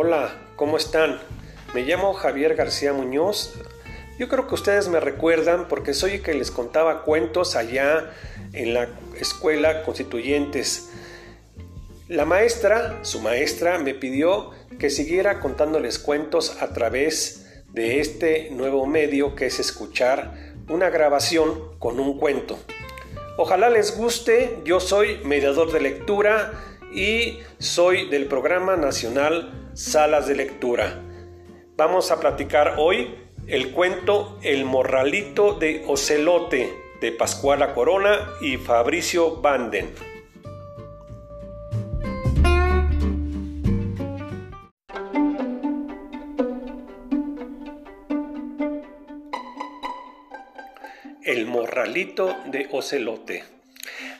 Hola, ¿cómo están? Me llamo Javier García Muñoz. Yo creo que ustedes me recuerdan porque soy el que les contaba cuentos allá en la escuela Constituyentes. La maestra, su maestra, me pidió que siguiera contándoles cuentos a través de este nuevo medio que es escuchar una grabación con un cuento. Ojalá les guste, yo soy mediador de lectura y soy del programa nacional Salas de Lectura. Vamos a platicar hoy el cuento El Morralito de Ocelote de Pascuala Corona y Fabricio Banden. El Morralito de Ocelote.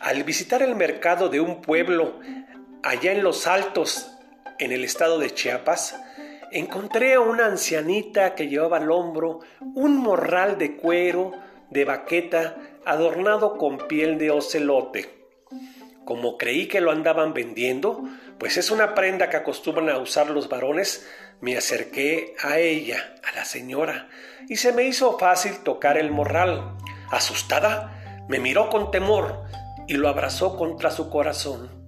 Al visitar el mercado de un pueblo allá en los Altos, en el estado de Chiapas, encontré a una ancianita que llevaba al hombro un morral de cuero de baqueta adornado con piel de ocelote. Como creí que lo andaban vendiendo, pues es una prenda que acostumbran a usar los varones, me acerqué a ella, a la señora, y se me hizo fácil tocar el morral. Asustada, me miró con temor y lo abrazó contra su corazón.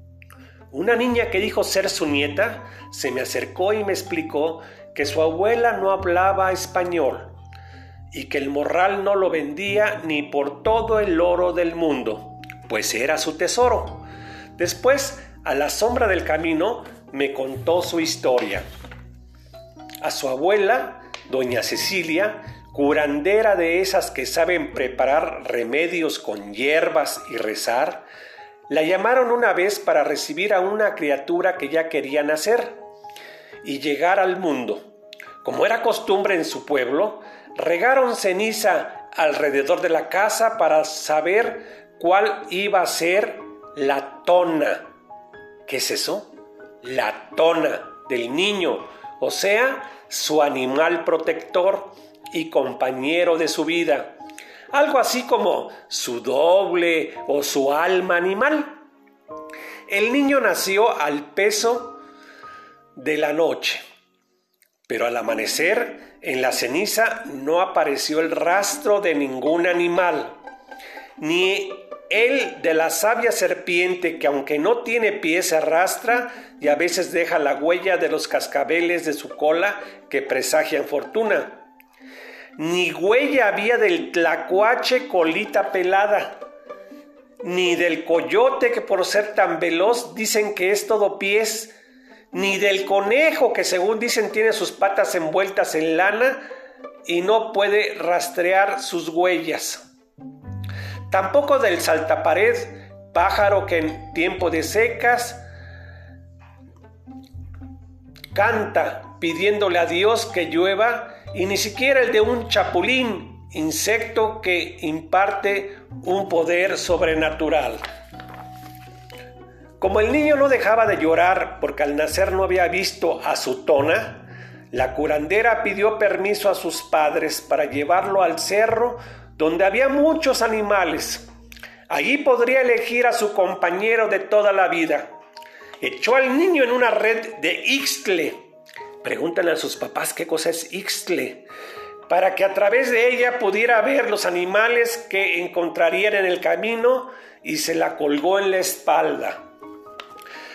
Una niña que dijo ser su nieta se me acercó y me explicó que su abuela no hablaba español y que el morral no lo vendía ni por todo el oro del mundo, pues era su tesoro. Después, a la sombra del camino, me contó su historia. A su abuela, doña Cecilia, curandera de esas que saben preparar remedios con hierbas y rezar, la llamaron una vez para recibir a una criatura que ya quería nacer y llegar al mundo. Como era costumbre en su pueblo, regaron ceniza alrededor de la casa para saber cuál iba a ser la tona. ¿Qué es eso? La tona del niño, o sea, su animal protector y compañero de su vida algo así como su doble o su alma animal. El niño nació al peso de la noche, pero al amanecer en la ceniza no apareció el rastro de ningún animal, ni el de la sabia serpiente que aunque no tiene pies arrastra y a veces deja la huella de los cascabeles de su cola que presagian fortuna ni huella había del tlacuache colita pelada, ni del coyote que por ser tan veloz dicen que es todo pies, ni del conejo que según dicen tiene sus patas envueltas en lana y no puede rastrear sus huellas. Tampoco del saltapared, pájaro que en tiempo de secas canta pidiéndole a Dios que llueva y ni siquiera el de un chapulín, insecto que imparte un poder sobrenatural. Como el niño no dejaba de llorar porque al nacer no había visto a su tona, la curandera pidió permiso a sus padres para llevarlo al cerro donde había muchos animales. Allí podría elegir a su compañero de toda la vida. Echó al niño en una red de ixtle Pregúntale a sus papás qué cosa es Ixtle, para que a través de ella pudiera ver los animales que encontrarían en el camino y se la colgó en la espalda.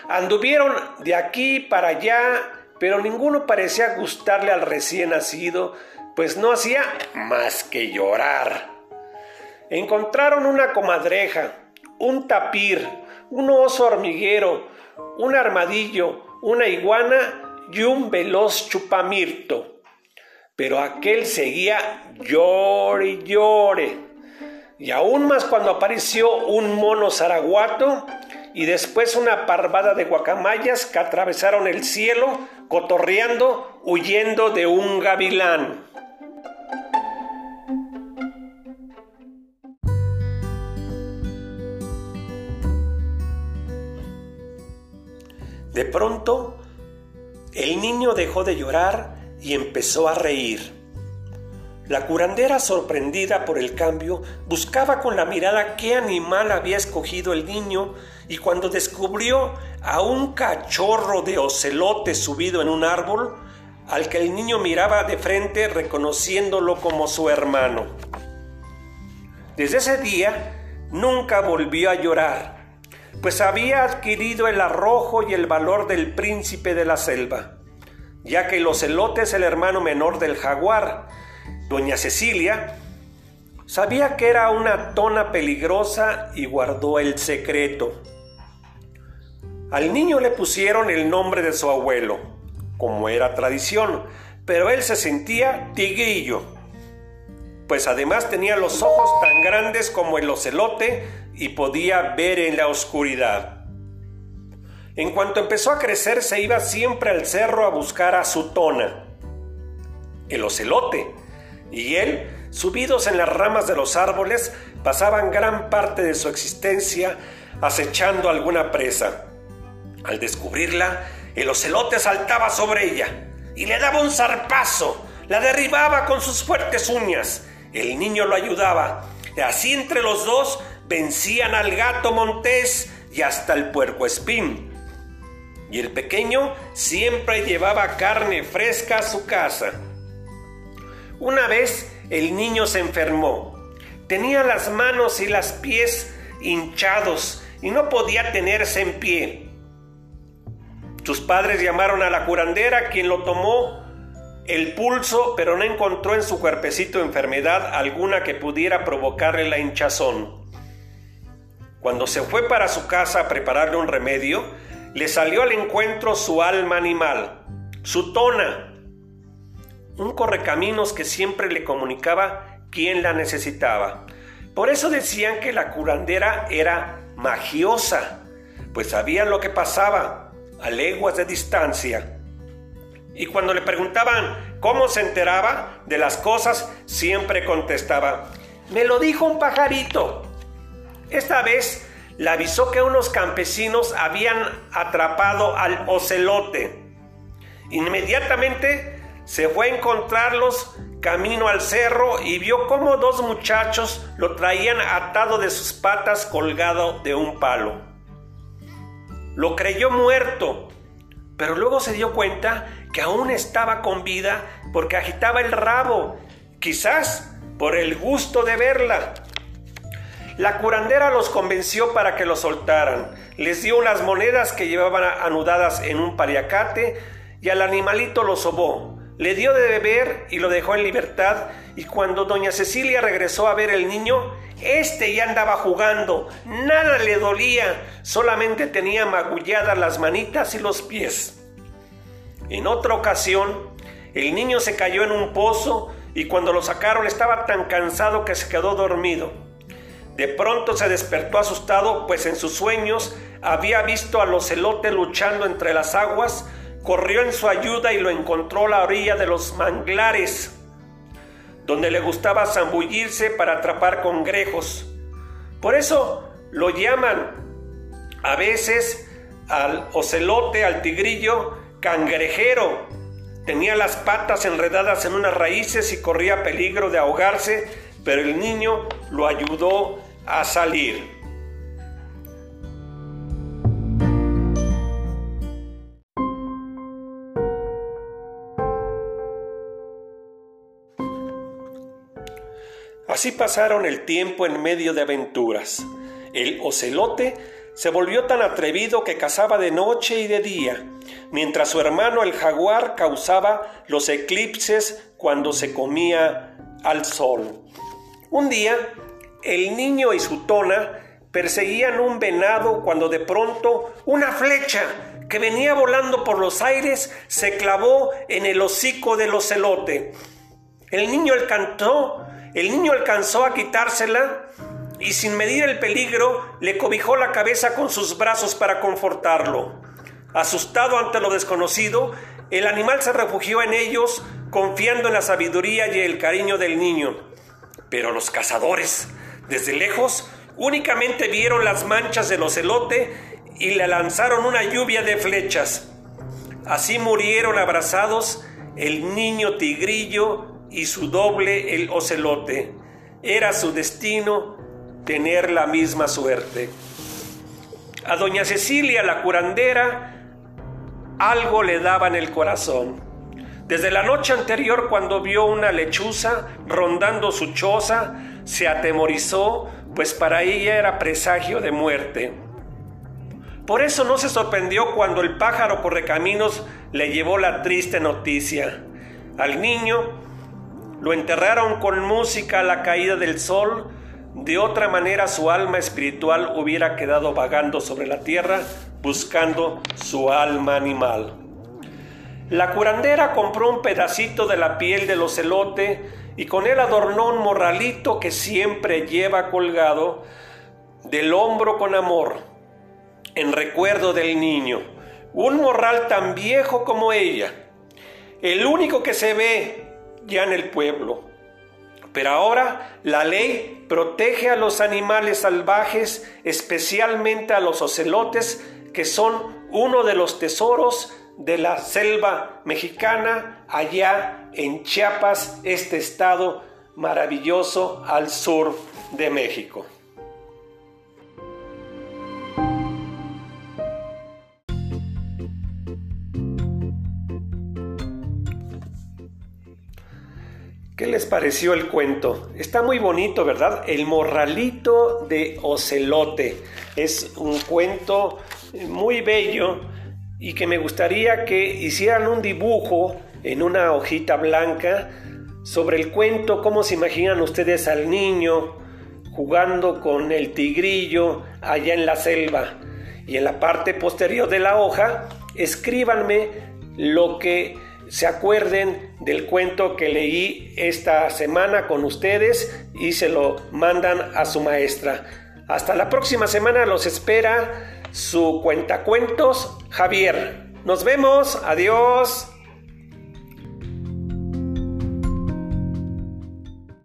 Anduvieron de aquí para allá, pero ninguno parecía gustarle al recién nacido, pues no hacía más que llorar. Encontraron una comadreja, un tapir, un oso hormiguero, un armadillo, una iguana y un veloz chupamirto. Pero aquel seguía llore y llore. Y aún más cuando apareció un mono zaraguato y después una parvada de guacamayas que atravesaron el cielo cotorreando, huyendo de un gavilán. De pronto el niño dejó de llorar y empezó a reír. La curandera, sorprendida por el cambio, buscaba con la mirada qué animal había escogido el niño y cuando descubrió a un cachorro de ocelote subido en un árbol, al que el niño miraba de frente reconociéndolo como su hermano. Desde ese día nunca volvió a llorar, pues había adquirido el arrojo y el valor del príncipe de la selva, ya que el ocelote es el hermano menor del jaguar. Doña Cecilia sabía que era una tona peligrosa y guardó el secreto. Al niño le pusieron el nombre de su abuelo, como era tradición, pero él se sentía tigrillo, pues además tenía los ojos tan grandes como el ocelote y podía ver en la oscuridad. En cuanto empezó a crecer se iba siempre al cerro a buscar a su tona, el ocelote, y él, subidos en las ramas de los árboles, pasaban gran parte de su existencia acechando alguna presa. Al descubrirla, el ocelote saltaba sobre ella y le daba un zarpazo, la derribaba con sus fuertes uñas. El niño lo ayudaba. Y así entre los dos vencían al gato montés y hasta el puerco espín. Y el pequeño siempre llevaba carne fresca a su casa. Una vez el niño se enfermó. Tenía las manos y las pies hinchados y no podía tenerse en pie. Sus padres llamaron a la curandera, quien lo tomó el pulso, pero no encontró en su cuerpecito enfermedad alguna que pudiera provocarle la hinchazón. Cuando se fue para su casa a prepararle un remedio, le salió al encuentro su alma animal, su tona, un correcaminos que siempre le comunicaba quién la necesitaba. Por eso decían que la curandera era magiosa, pues sabía lo que pasaba, a leguas de distancia. Y cuando le preguntaban cómo se enteraba de las cosas, siempre contestaba, me lo dijo un pajarito. Esta vez le avisó que unos campesinos habían atrapado al ocelote. Inmediatamente se fue a encontrarlos camino al cerro y vio cómo dos muchachos lo traían atado de sus patas colgado de un palo. Lo creyó muerto, pero luego se dio cuenta que aún estaba con vida porque agitaba el rabo, quizás por el gusto de verla. La curandera los convenció para que lo soltaran. Les dio unas monedas que llevaban anudadas en un paliacate y al animalito lo sobó. Le dio de beber y lo dejó en libertad y cuando doña Cecilia regresó a ver el niño, este ya andaba jugando, nada le dolía, solamente tenía magulladas las manitas y los pies. En otra ocasión, el niño se cayó en un pozo y cuando lo sacaron estaba tan cansado que se quedó dormido. De pronto se despertó asustado, pues en sus sueños había visto al ocelote luchando entre las aguas, corrió en su ayuda y lo encontró a la orilla de los manglares donde le gustaba zambullirse para atrapar congrejos. Por eso lo llaman a veces al ocelote, al tigrillo, cangrejero. Tenía las patas enredadas en unas raíces y corría peligro de ahogarse, pero el niño lo ayudó a salir. Así pasaron el tiempo en medio de aventuras. El ocelote se volvió tan atrevido que cazaba de noche y de día, mientras su hermano el jaguar causaba los eclipses cuando se comía al sol. Un día, el niño y su tona perseguían un venado cuando de pronto una flecha que venía volando por los aires se clavó en el hocico del ocelote. El niño cantó el niño alcanzó a quitársela y sin medir el peligro le cobijó la cabeza con sus brazos para confortarlo. Asustado ante lo desconocido, el animal se refugió en ellos, confiando en la sabiduría y el cariño del niño. Pero los cazadores, desde lejos, únicamente vieron las manchas del ocelote y le lanzaron una lluvia de flechas. Así murieron abrazados el niño tigrillo y su doble el ocelote. Era su destino tener la misma suerte. A doña Cecilia, la curandera, algo le daba en el corazón. Desde la noche anterior, cuando vio una lechuza rondando su choza, se atemorizó, pues para ella era presagio de muerte. Por eso no se sorprendió cuando el pájaro correcaminos le llevó la triste noticia. Al niño lo enterraron con música a la caída del sol, de otra manera su alma espiritual hubiera quedado vagando sobre la tierra buscando su alma animal. La curandera compró un pedacito de la piel del ocelote y con él adornó un morralito que siempre lleva colgado del hombro con amor, en recuerdo del niño, un morral tan viejo como ella, el único que se ve ya en el pueblo. Pero ahora la ley protege a los animales salvajes, especialmente a los ocelotes, que son uno de los tesoros de la selva mexicana allá en Chiapas, este estado maravilloso al sur de México. ¿Qué les pareció el cuento? Está muy bonito, ¿verdad? El morralito de Ocelote. Es un cuento muy bello y que me gustaría que hicieran un dibujo en una hojita blanca sobre el cuento, cómo se imaginan ustedes al niño jugando con el tigrillo allá en la selva. Y en la parte posterior de la hoja, escríbanme lo que se acuerden del cuento que leí esta semana con ustedes y se lo mandan a su maestra. Hasta la próxima semana los espera su cuentacuentos Javier. Nos vemos, adiós.